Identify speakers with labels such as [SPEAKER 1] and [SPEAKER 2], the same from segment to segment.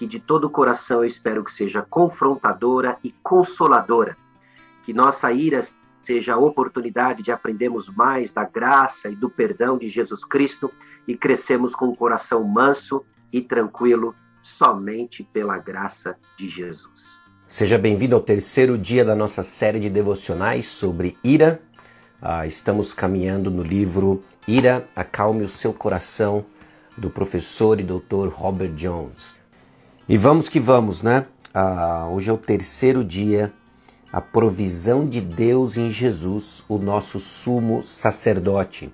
[SPEAKER 1] que de todo o coração eu espero que seja confrontadora e consoladora. Que nossa ira seja a oportunidade de aprendermos mais da graça e do perdão de Jesus Cristo e crescemos com o coração manso e tranquilo somente pela graça de Jesus.
[SPEAKER 2] Seja bem-vindo ao terceiro dia da nossa série de devocionais sobre ira. Ah, estamos caminhando no livro Ira, Acalme o Seu Coração, do professor e doutor Robert Jones. E vamos que vamos, né? Ah, hoje é o terceiro dia, a provisão de Deus em Jesus, o nosso sumo sacerdote.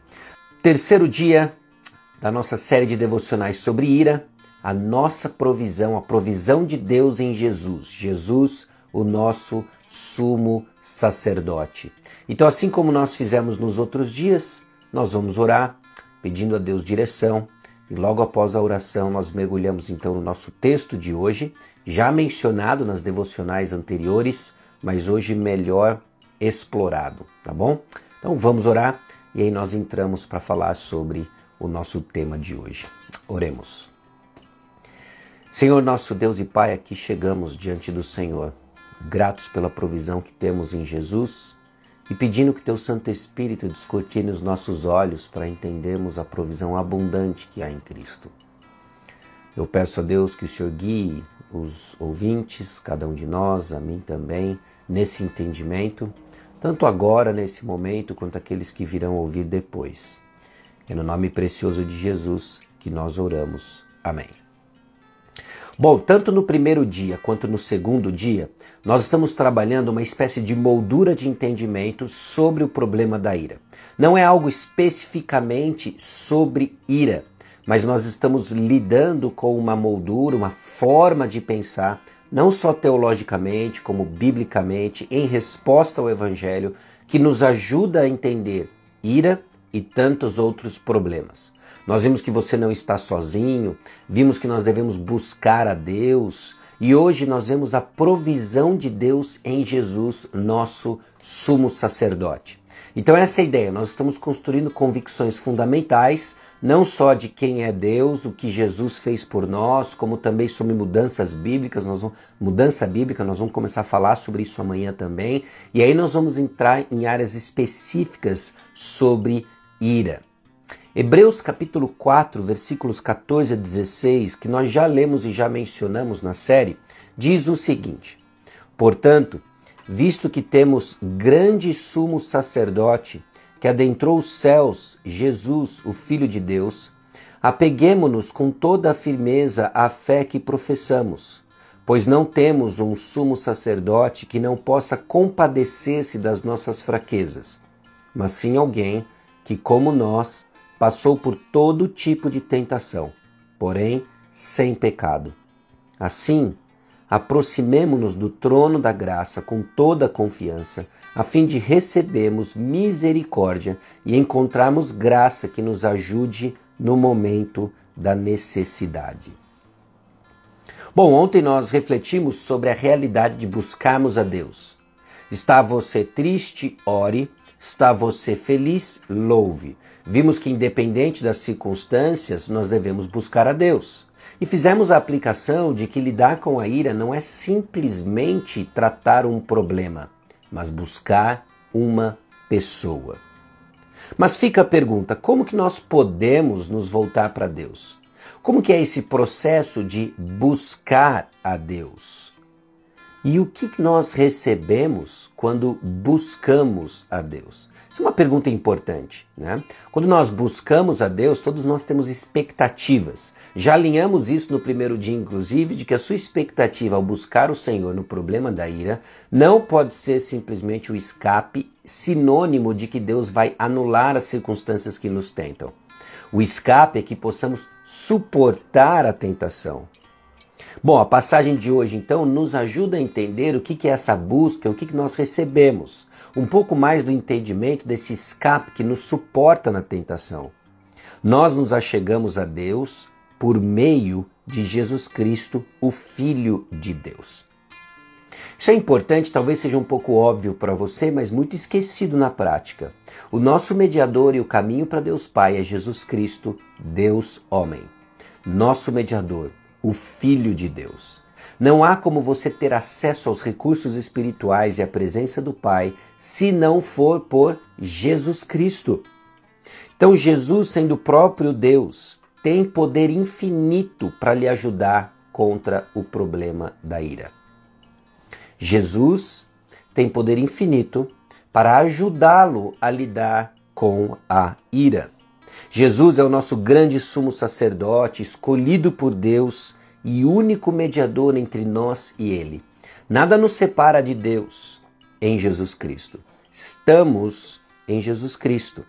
[SPEAKER 2] Terceiro dia da nossa série de devocionais sobre ira, a nossa provisão, a provisão de Deus em Jesus. Jesus, o nosso sumo sacerdote. Então, assim como nós fizemos nos outros dias, nós vamos orar pedindo a Deus direção e logo após a oração, nós mergulhamos então no nosso texto de hoje, já mencionado nas devocionais anteriores, mas hoje melhor explorado, tá bom? Então vamos orar e aí nós entramos para falar sobre o nosso tema de hoje. Oremos. Senhor nosso Deus e Pai, aqui chegamos diante do Senhor, gratos pela provisão que temos em Jesus e pedindo que Teu Santo Espírito descortine os nossos olhos para entendermos a provisão abundante que há em Cristo. Eu peço a Deus que o Senhor guie os ouvintes, cada um de nós, a mim também, nesse entendimento, tanto agora, nesse momento, quanto aqueles que virão ouvir depois. É no nome precioso de Jesus que nós oramos. Amém. Bom, tanto no primeiro dia quanto no segundo dia, nós estamos trabalhando uma espécie de moldura de entendimento sobre o problema da ira. Não é algo especificamente sobre ira, mas nós estamos lidando com uma moldura, uma forma de pensar, não só teologicamente, como biblicamente, em resposta ao Evangelho, que nos ajuda a entender ira e tantos outros problemas. Nós vimos que você não está sozinho, vimos que nós devemos buscar a Deus e hoje nós vemos a provisão de Deus em Jesus, nosso sumo sacerdote. Então, essa é a ideia. Nós estamos construindo convicções fundamentais, não só de quem é Deus, o que Jesus fez por nós, como também sobre mudanças bíblicas. Nós vamos, mudança bíblica, nós vamos começar a falar sobre isso amanhã também. E aí nós vamos entrar em áreas específicas sobre ira. Hebreus capítulo 4, versículos 14 a 16, que nós já lemos e já mencionamos na série, diz o seguinte: Portanto, visto que temos grande sumo sacerdote que adentrou os céus, Jesus, o Filho de Deus, apeguemo-nos com toda a firmeza à fé que professamos, pois não temos um sumo sacerdote que não possa compadecer-se das nossas fraquezas, mas sim alguém que, como nós, passou por todo tipo de tentação, porém sem pecado. Assim, aproximemo-nos do trono da graça com toda a confiança, a fim de recebermos misericórdia e encontrarmos graça que nos ajude no momento da necessidade. Bom, ontem nós refletimos sobre a realidade de buscarmos a Deus. Está você triste? Ore. Está você feliz? Louve. Vimos que, independente das circunstâncias, nós devemos buscar a Deus. E fizemos a aplicação de que lidar com a ira não é simplesmente tratar um problema, mas buscar uma pessoa. Mas fica a pergunta: como que nós podemos nos voltar para Deus? Como que é esse processo de buscar a Deus? E o que nós recebemos quando buscamos a Deus? Isso é uma pergunta importante. Né? Quando nós buscamos a Deus, todos nós temos expectativas. Já alinhamos isso no primeiro dia, inclusive, de que a sua expectativa ao buscar o Senhor no problema da ira não pode ser simplesmente o escape sinônimo de que Deus vai anular as circunstâncias que nos tentam. O escape é que possamos suportar a tentação. Bom, a passagem de hoje então nos ajuda a entender o que é essa busca, o que nós recebemos, um pouco mais do entendimento desse escape que nos suporta na tentação. Nós nos achegamos a Deus por meio de Jesus Cristo, o Filho de Deus. Isso é importante, talvez seja um pouco óbvio para você, mas muito esquecido na prática. O nosso mediador e o caminho para Deus Pai é Jesus Cristo, Deus homem. Nosso mediador, o Filho de Deus. Não há como você ter acesso aos recursos espirituais e à presença do Pai se não for por Jesus Cristo. Então, Jesus, sendo o próprio Deus, tem poder infinito para lhe ajudar contra o problema da ira. Jesus tem poder infinito para ajudá-lo a lidar com a ira. Jesus é o nosso grande sumo sacerdote, escolhido por Deus e único mediador entre nós e Ele. Nada nos separa de Deus em Jesus Cristo. Estamos em Jesus Cristo.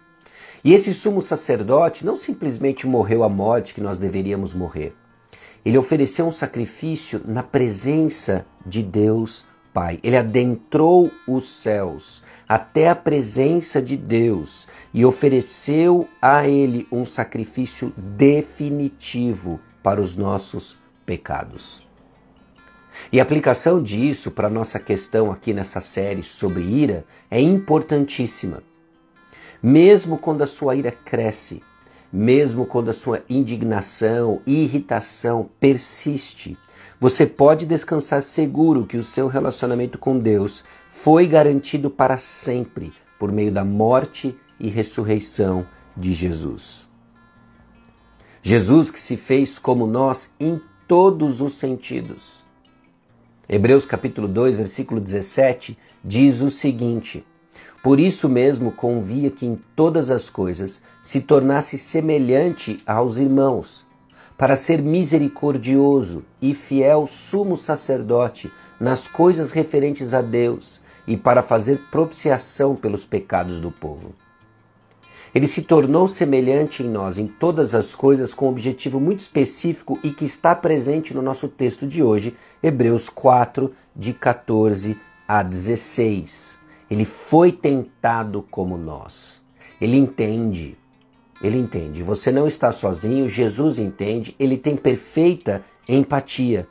[SPEAKER 2] E esse sumo sacerdote não simplesmente morreu a morte que nós deveríamos morrer. Ele ofereceu um sacrifício na presença de Deus Pai. Ele adentrou os céus até a presença de Deus e ofereceu a ele um sacrifício definitivo para os nossos pecados. E a aplicação disso para a nossa questão aqui nessa série sobre ira é importantíssima. Mesmo quando a sua ira cresce, mesmo quando a sua indignação e irritação persiste, você pode descansar seguro que o seu relacionamento com Deus foi garantido para sempre por meio da morte e ressurreição de Jesus. Jesus que se fez como nós em todos os sentidos. Hebreus capítulo 2, versículo 17 diz o seguinte: Por isso mesmo convia que em todas as coisas se tornasse semelhante aos irmãos para ser misericordioso e fiel sumo sacerdote nas coisas referentes a Deus e para fazer propiciação pelos pecados do povo. Ele se tornou semelhante em nós em todas as coisas com um objetivo muito específico e que está presente no nosso texto de hoje, Hebreus 4, de 14 a 16. Ele foi tentado como nós. Ele entende ele entende. Você não está sozinho, Jesus entende, ele tem perfeita empatia.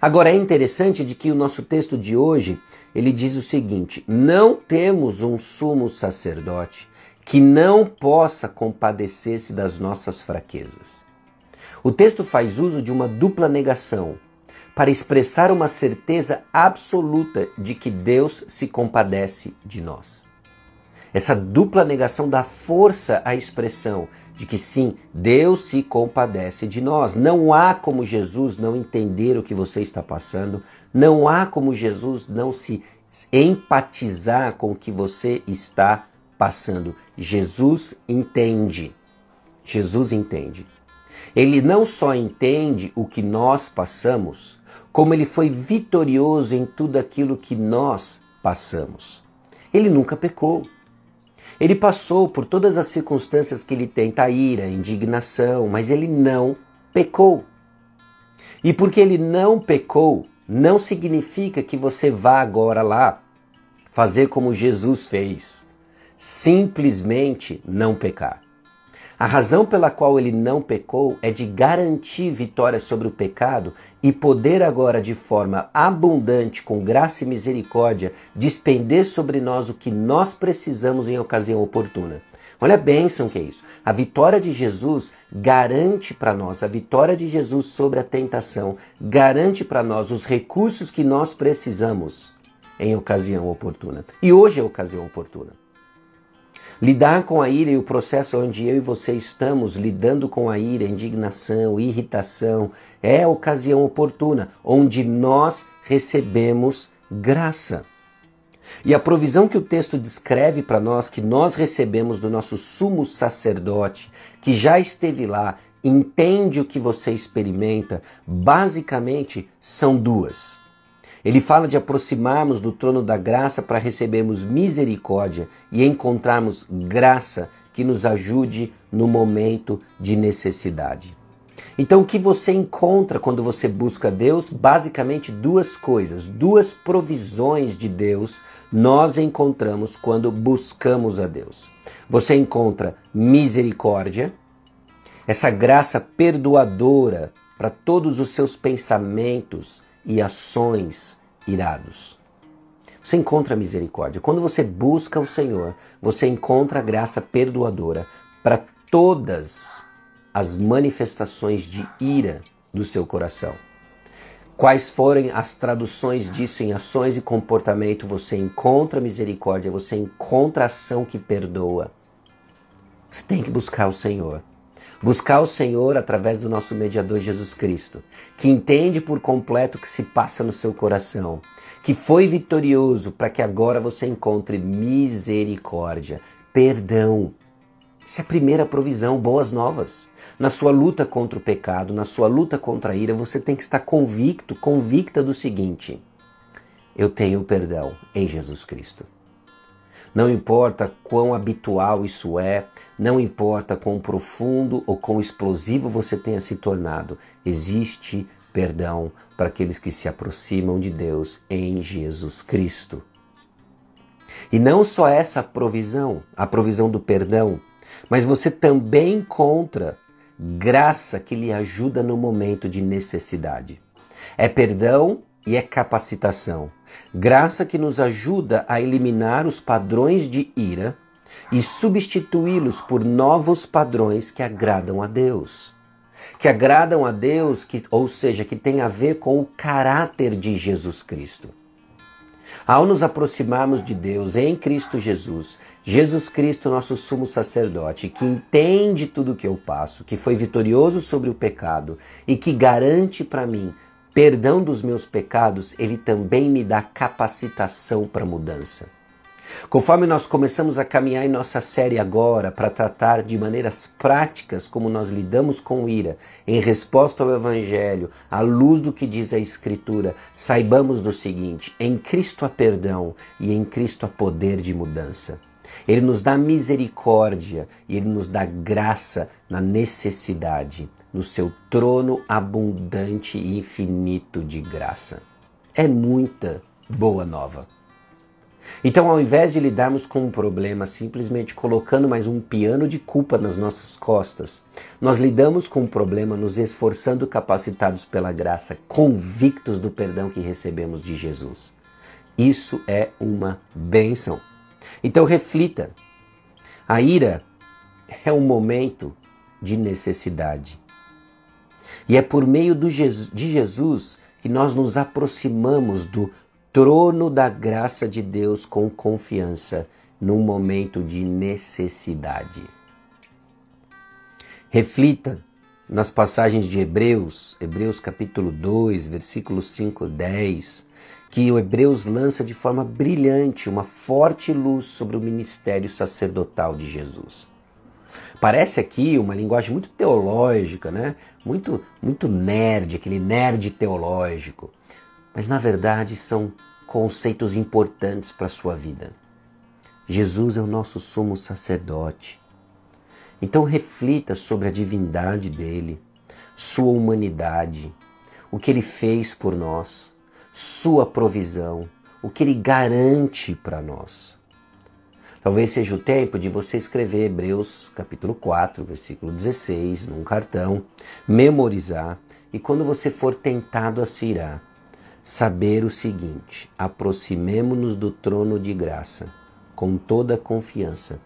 [SPEAKER 2] Agora é interessante de que o nosso texto de hoje, ele diz o seguinte: não temos um sumo sacerdote que não possa compadecer-se das nossas fraquezas. O texto faz uso de uma dupla negação para expressar uma certeza absoluta de que Deus se compadece de nós. Essa dupla negação dá força à expressão de que sim, Deus se compadece de nós. Não há como Jesus não entender o que você está passando, não há como Jesus não se empatizar com o que você está passando. Jesus entende. Jesus entende. Ele não só entende o que nós passamos, como ele foi vitorioso em tudo aquilo que nós passamos. Ele nunca pecou. Ele passou por todas as circunstâncias que ele tenta ira, indignação, mas ele não pecou. E porque ele não pecou, não significa que você vá agora lá fazer como Jesus fez. Simplesmente não pecar. A razão pela qual ele não pecou é de garantir vitória sobre o pecado e poder agora, de forma abundante, com graça e misericórdia, despender sobre nós o que nós precisamos em ocasião oportuna. Olha a bênção que é isso. A vitória de Jesus garante para nós, a vitória de Jesus sobre a tentação, garante para nós os recursos que nós precisamos em ocasião oportuna. E hoje é a ocasião oportuna. Lidar com a ira e o processo onde eu e você estamos lidando com a ira, indignação, irritação, é a ocasião oportuna onde nós recebemos graça. E a provisão que o texto descreve para nós, que nós recebemos do nosso sumo sacerdote, que já esteve lá, entende o que você experimenta, basicamente são duas. Ele fala de aproximarmos do trono da graça para recebermos misericórdia e encontrarmos graça que nos ajude no momento de necessidade. Então, o que você encontra quando você busca Deus? Basicamente, duas coisas, duas provisões de Deus nós encontramos quando buscamos a Deus. Você encontra misericórdia, essa graça perdoadora para todos os seus pensamentos e ações irados. Você encontra misericórdia. Quando você busca o Senhor, você encontra a graça perdoadora para todas as manifestações de ira do seu coração. Quais forem as traduções disso em ações e comportamento, você encontra misericórdia, você encontra ação que perdoa. Você tem que buscar o Senhor. Buscar o Senhor através do nosso mediador Jesus Cristo, que entende por completo o que se passa no seu coração, que foi vitorioso para que agora você encontre misericórdia, perdão. Essa é a primeira provisão, boas novas. Na sua luta contra o pecado, na sua luta contra a ira, você tem que estar convicto, convicta do seguinte: eu tenho perdão em Jesus Cristo. Não importa quão habitual isso é, não importa quão profundo ou quão explosivo você tenha se tornado, existe perdão para aqueles que se aproximam de Deus em Jesus Cristo. E não só essa provisão, a provisão do perdão, mas você também encontra graça que lhe ajuda no momento de necessidade. É perdão e é capacitação. Graça que nos ajuda a eliminar os padrões de ira e substituí-los por novos padrões que agradam a Deus. Que agradam a Deus, que, ou seja, que tem a ver com o caráter de Jesus Cristo. Ao nos aproximarmos de Deus em Cristo Jesus, Jesus Cristo, nosso sumo sacerdote, que entende tudo o que eu passo, que foi vitorioso sobre o pecado e que garante para mim perdão dos meus pecados, ele também me dá capacitação para mudança. Conforme nós começamos a caminhar em nossa série agora para tratar de maneiras práticas como nós lidamos com ira, em resposta ao Evangelho, à luz do que diz a Escritura, saibamos do seguinte: em Cristo há perdão e em Cristo há poder de mudança. Ele nos dá misericórdia e ele nos dá graça na necessidade no seu trono abundante e infinito de graça. É muita boa nova. Então, ao invés de lidarmos com um problema simplesmente colocando mais um piano de culpa nas nossas costas, nós lidamos com o um problema nos esforçando capacitados pela graça, convictos do perdão que recebemos de Jesus. Isso é uma bênção. Então, reflita. A ira é um momento de necessidade. E é por meio de Jesus que nós nos aproximamos do trono da graça de Deus com confiança num momento de necessidade. Reflita nas passagens de Hebreus, Hebreus capítulo 2, versículos 5 e 10, que o Hebreus lança de forma brilhante uma forte luz sobre o ministério sacerdotal de Jesus. Parece aqui uma linguagem muito teológica, né? Muito, muito nerd, aquele nerd teológico. Mas na verdade são conceitos importantes para a sua vida. Jesus é o nosso sumo sacerdote. Então reflita sobre a divindade dele, sua humanidade, o que ele fez por nós, sua provisão, o que ele garante para nós. Talvez seja o tempo de você escrever Hebreus capítulo 4, versículo 16, num cartão, memorizar e quando você for tentado a se irar, saber o seguinte: aproximemo-nos do trono de graça com toda confiança,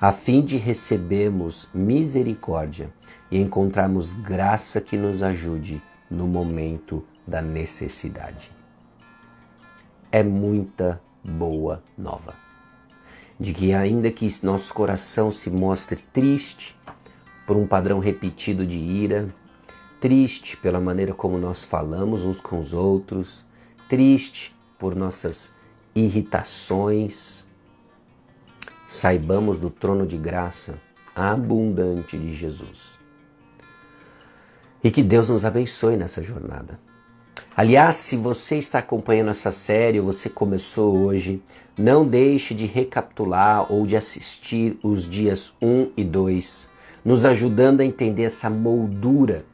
[SPEAKER 2] a fim de recebermos misericórdia e encontrarmos graça que nos ajude no momento da necessidade. É muita boa nova. De que, ainda que nosso coração se mostre triste por um padrão repetido de ira, triste pela maneira como nós falamos uns com os outros, triste por nossas irritações, saibamos do trono de graça abundante de Jesus. E que Deus nos abençoe nessa jornada. Aliás, se você está acompanhando essa série, você começou hoje, não deixe de recapitular ou de assistir os dias 1 e 2, nos ajudando a entender essa moldura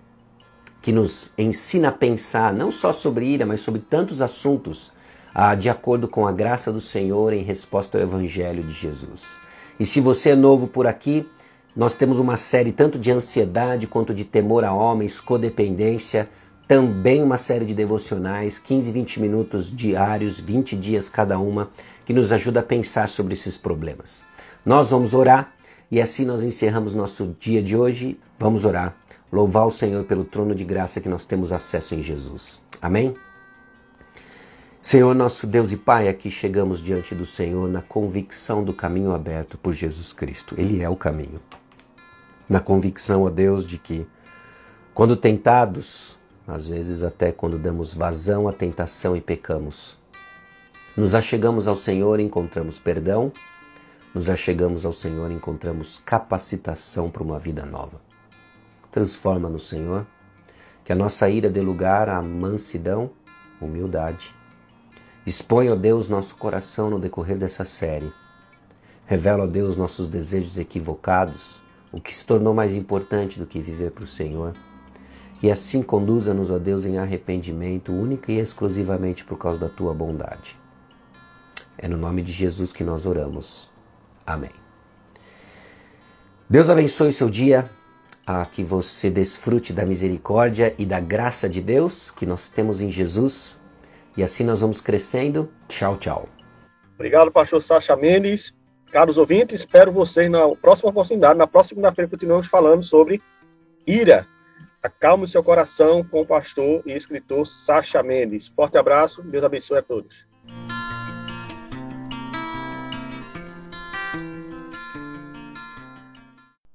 [SPEAKER 2] que nos ensina a pensar não só sobre ira, mas sobre tantos assuntos, ah, de acordo com a graça do Senhor em resposta ao Evangelho de Jesus. E se você é novo por aqui, nós temos uma série tanto de ansiedade quanto de temor a homens, codependência, também uma série de devocionais, 15, 20 minutos diários, 20 dias cada uma, que nos ajuda a pensar sobre esses problemas. Nós vamos orar e assim nós encerramos nosso dia de hoje. Vamos orar, louvar o Senhor pelo trono de graça que nós temos acesso em Jesus. Amém? Senhor, nosso Deus e Pai, aqui chegamos diante do Senhor na convicção do caminho aberto por Jesus Cristo. Ele é o caminho. Na convicção, ó Deus, de que quando tentados, às vezes até quando damos vazão à tentação e pecamos. Nos achegamos ao Senhor e encontramos perdão, nos achegamos ao Senhor e encontramos capacitação para uma vida nova. Transforma-nos, Senhor, que a nossa ira dê lugar à mansidão, humildade. Expõe, ó Deus, nosso coração no decorrer dessa série. Revela, ó Deus, nossos desejos equivocados, o que se tornou mais importante do que viver para o Senhor e assim conduza-nos, ó Deus, em arrependimento, única e exclusivamente por causa da tua bondade. É no nome de Jesus que nós oramos. Amém. Deus abençoe seu dia, a que você desfrute da misericórdia e da graça de Deus que nós temos em Jesus. E assim nós vamos crescendo. Tchau, tchau.
[SPEAKER 3] Obrigado, pastor Sacha Mendes. Caros ouvintes, espero vocês na próxima oportunidade. Na próxima segunda-feira continuamos falando sobre ira. Acalme o seu coração com o pastor e escritor Sacha Mendes. Forte abraço, Deus abençoe a todos.